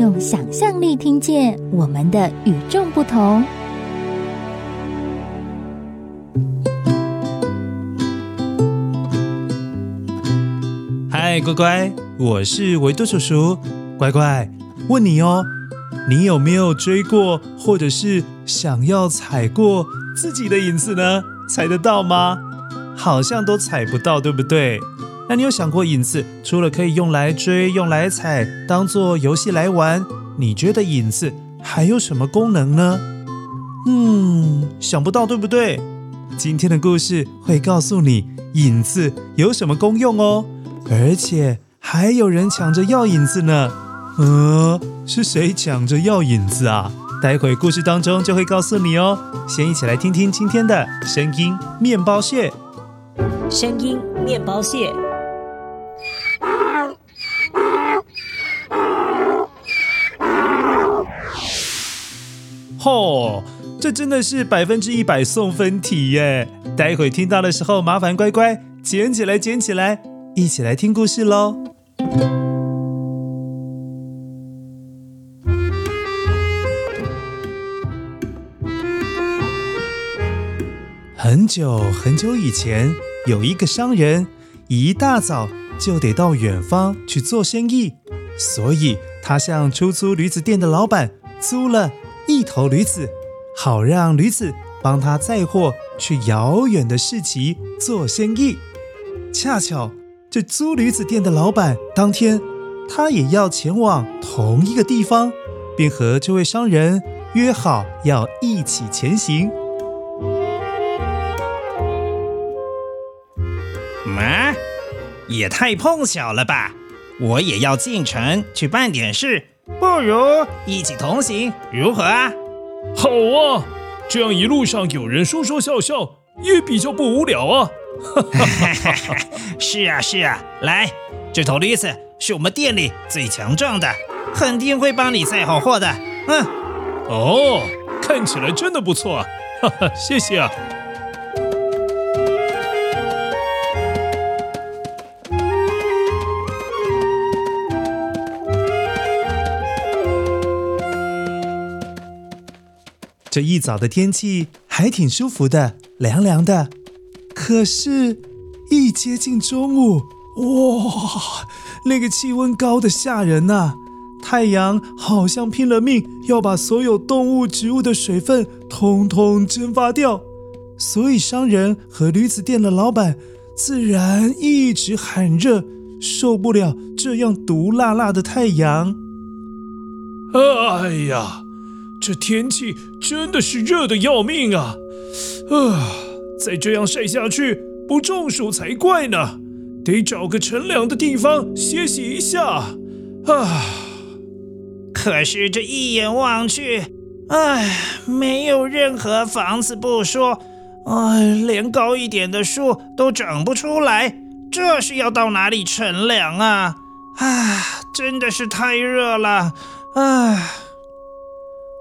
用想象力听见我们的与众不同。嗨，乖乖，我是维多叔叔。乖乖，问你哦，你有没有追过，或者是想要踩过？自己的影子呢？踩得到吗？好像都踩不到，对不对？那你有想过影子除了可以用来追、用来踩，当做游戏来玩，你觉得影子还有什么功能呢？嗯，想不到，对不对？今天的故事会告诉你影子有什么功用哦，而且还有人抢着要影子呢。呃，是谁抢着要影子啊？待会故事当中就会告诉你哦。先一起来听听今天的声音面包屑。声音面包屑。这真的是百分之一百送分题耶！待会听到的时候，麻烦乖乖捡起来，捡起来，一起来听故事喽。很久很久以前，有一个商人，一大早就得到远方去做生意，所以他向出租驴子店的老板租了一头驴子，好让驴子帮他载货去遥远的市集做生意。恰巧这租驴子店的老板当天他也要前往同一个地方，便和这位商人约好要一起前行。妈，也太碰巧了吧！我也要进城去办点事，不如一起同行，如何啊？好啊，这样一路上有人说说笑笑，也比较不无聊啊。是啊，是啊，来，这头驴子是我们店里最强壮的，肯定会帮你载好货的。嗯，哦，看起来真的不错啊，哈哈，谢谢啊。这一早的天气还挺舒服的，凉凉的。可是，一接近中午，哇，那个气温高的吓人呐！太阳好像拼了命要把所有动物、植物的水分通通蒸发掉，所以商人和驴子店的老板自然一直喊热，受不了这样毒辣辣的太阳。哎呀！这天气真的是热得要命啊！啊，再这样晒下去，不中暑才怪呢！得找个乘凉的地方歇息一下。啊，可是这一眼望去，哎，没有任何房子不说，哎，连高一点的树都长不出来，这是要到哪里乘凉啊？啊，真的是太热了！唉。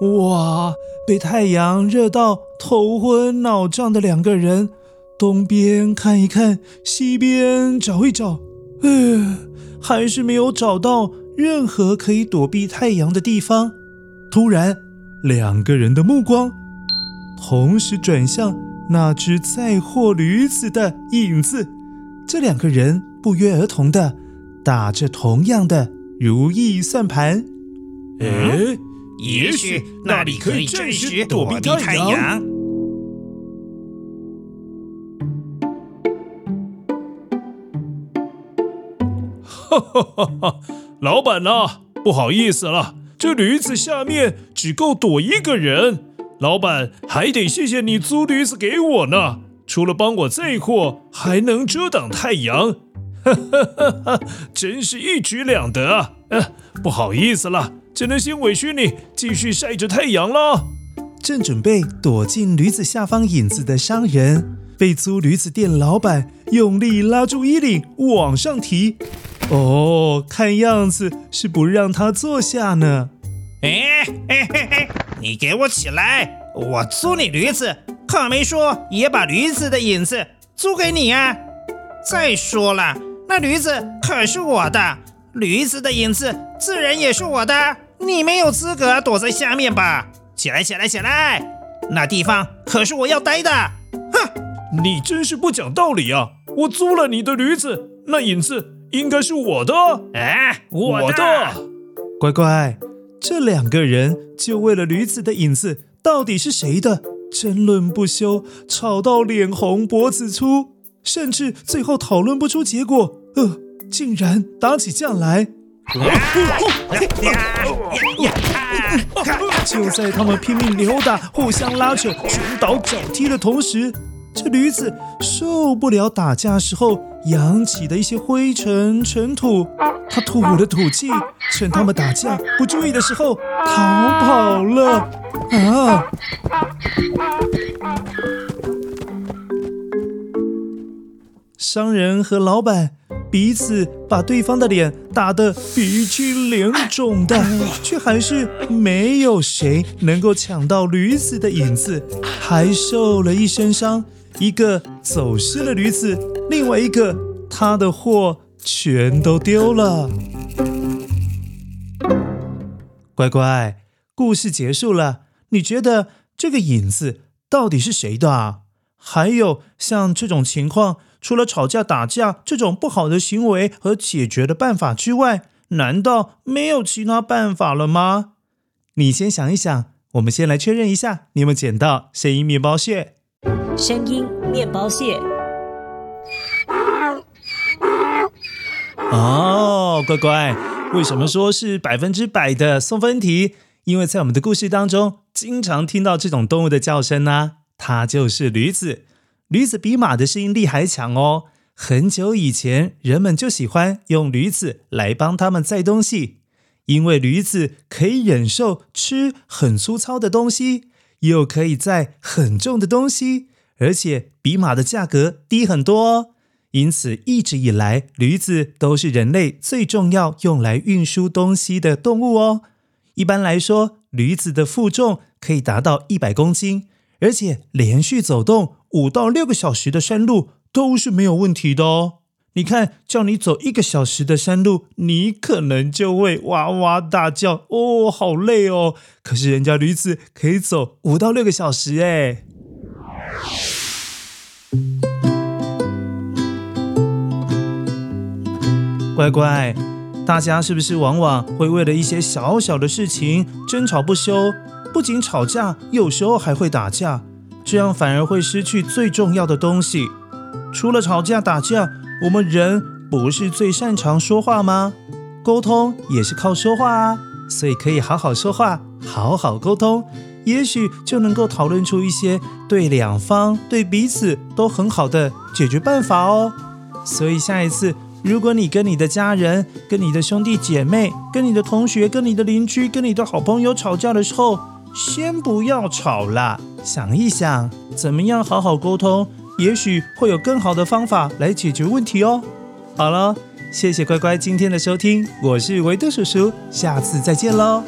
哇！被太阳热到头昏脑胀的两个人，东边看一看，西边找一找，呃，还是没有找到任何可以躲避太阳的地方。突然，两个人的目光同时转向那只载货驴子的影子。这两个人不约而同地打着同样的如意算盘。诶。也许那里可以暂时躲避太阳。哈哈哈哈！老板呐，不好意思了，这驴子下面只够躲一个人。老板还得谢谢你租驴子给我呢，除了帮我载货，还能遮挡太阳。哈哈哈哈！真是一举两得啊！不好意思了。只能先委屈你继续晒着太阳了。正准备躲进驴子下方影子的商人，被租驴子店老板用力拉住衣领往上提。哦，看样子是不让他坐下呢。哎嘿嘿嘿，你给我起来！我租你驴子，可没说也把驴子的影子租给你啊。再说了，那驴子可是我的，驴子的影子自然也是我的。你没有资格躲在下面吧？起来，起来，起来！那地方可是我要待的。哼，你真是不讲道理啊！我租了你的驴子，那影子应该是我的。哎，我的。我的。乖乖，这两个人就为了驴子的影子到底是谁的，争论不休，吵到脸红脖子粗，甚至最后讨论不出结果，呃，竟然打起架来。就在他们拼命扭打、互相拉扯、拳倒脚踢的同时，这驴子受不了打架时候扬起的一些灰尘尘土，他吐了吐气，趁他们打架不注意的时候逃跑了。啊！商人和老板。彼此把对方的脸打得鼻青脸肿的，却还是没有谁能够抢到驴子的影子，还受了一身伤。一个走失了驴子，另外一个他的货全都丢了。乖乖，故事结束了，你觉得这个影子到底是谁的啊？还有像这种情况，除了吵架打架这种不好的行为和解决的办法之外，难道没有其他办法了吗？你先想一想，我们先来确认一下，你有没有捡到声音面包屑？声音面包屑。哦，乖乖，为什么说是百分之百的送分题？因为在我们的故事当中，经常听到这种动物的叫声呢。它就是驴子，驴子比马的适应力还强哦。很久以前，人们就喜欢用驴子来帮他们载东西，因为驴子可以忍受吃很粗糙的东西，又可以载很重的东西，而且比马的价格低很多哦。因此，一直以来，驴子都是人类最重要用来运输东西的动物哦。一般来说，驴子的负重可以达到一百公斤。而且连续走动五到六个小时的山路都是没有问题的哦。你看，叫你走一个小时的山路，你可能就会哇哇大叫哦，好累哦。可是人家驴子可以走五到六个小时哎。乖乖，大家是不是往往会为了一些小小的事情争吵不休？不仅吵架，有时候还会打架，这样反而会失去最重要的东西。除了吵架打架，我们人不是最擅长说话吗？沟通也是靠说话啊，所以可以好好说话，好好沟通，也许就能够讨论出一些对两方、对彼此都很好的解决办法哦。所以下一次，如果你跟你的家人、跟你的兄弟姐妹、跟你的同学、跟你的邻居、跟你的好朋友吵架的时候，先不要吵啦，想一想怎么样好好沟通，也许会有更好的方法来解决问题哦。好了，谢谢乖乖今天的收听，我是维多叔叔，下次再见喽。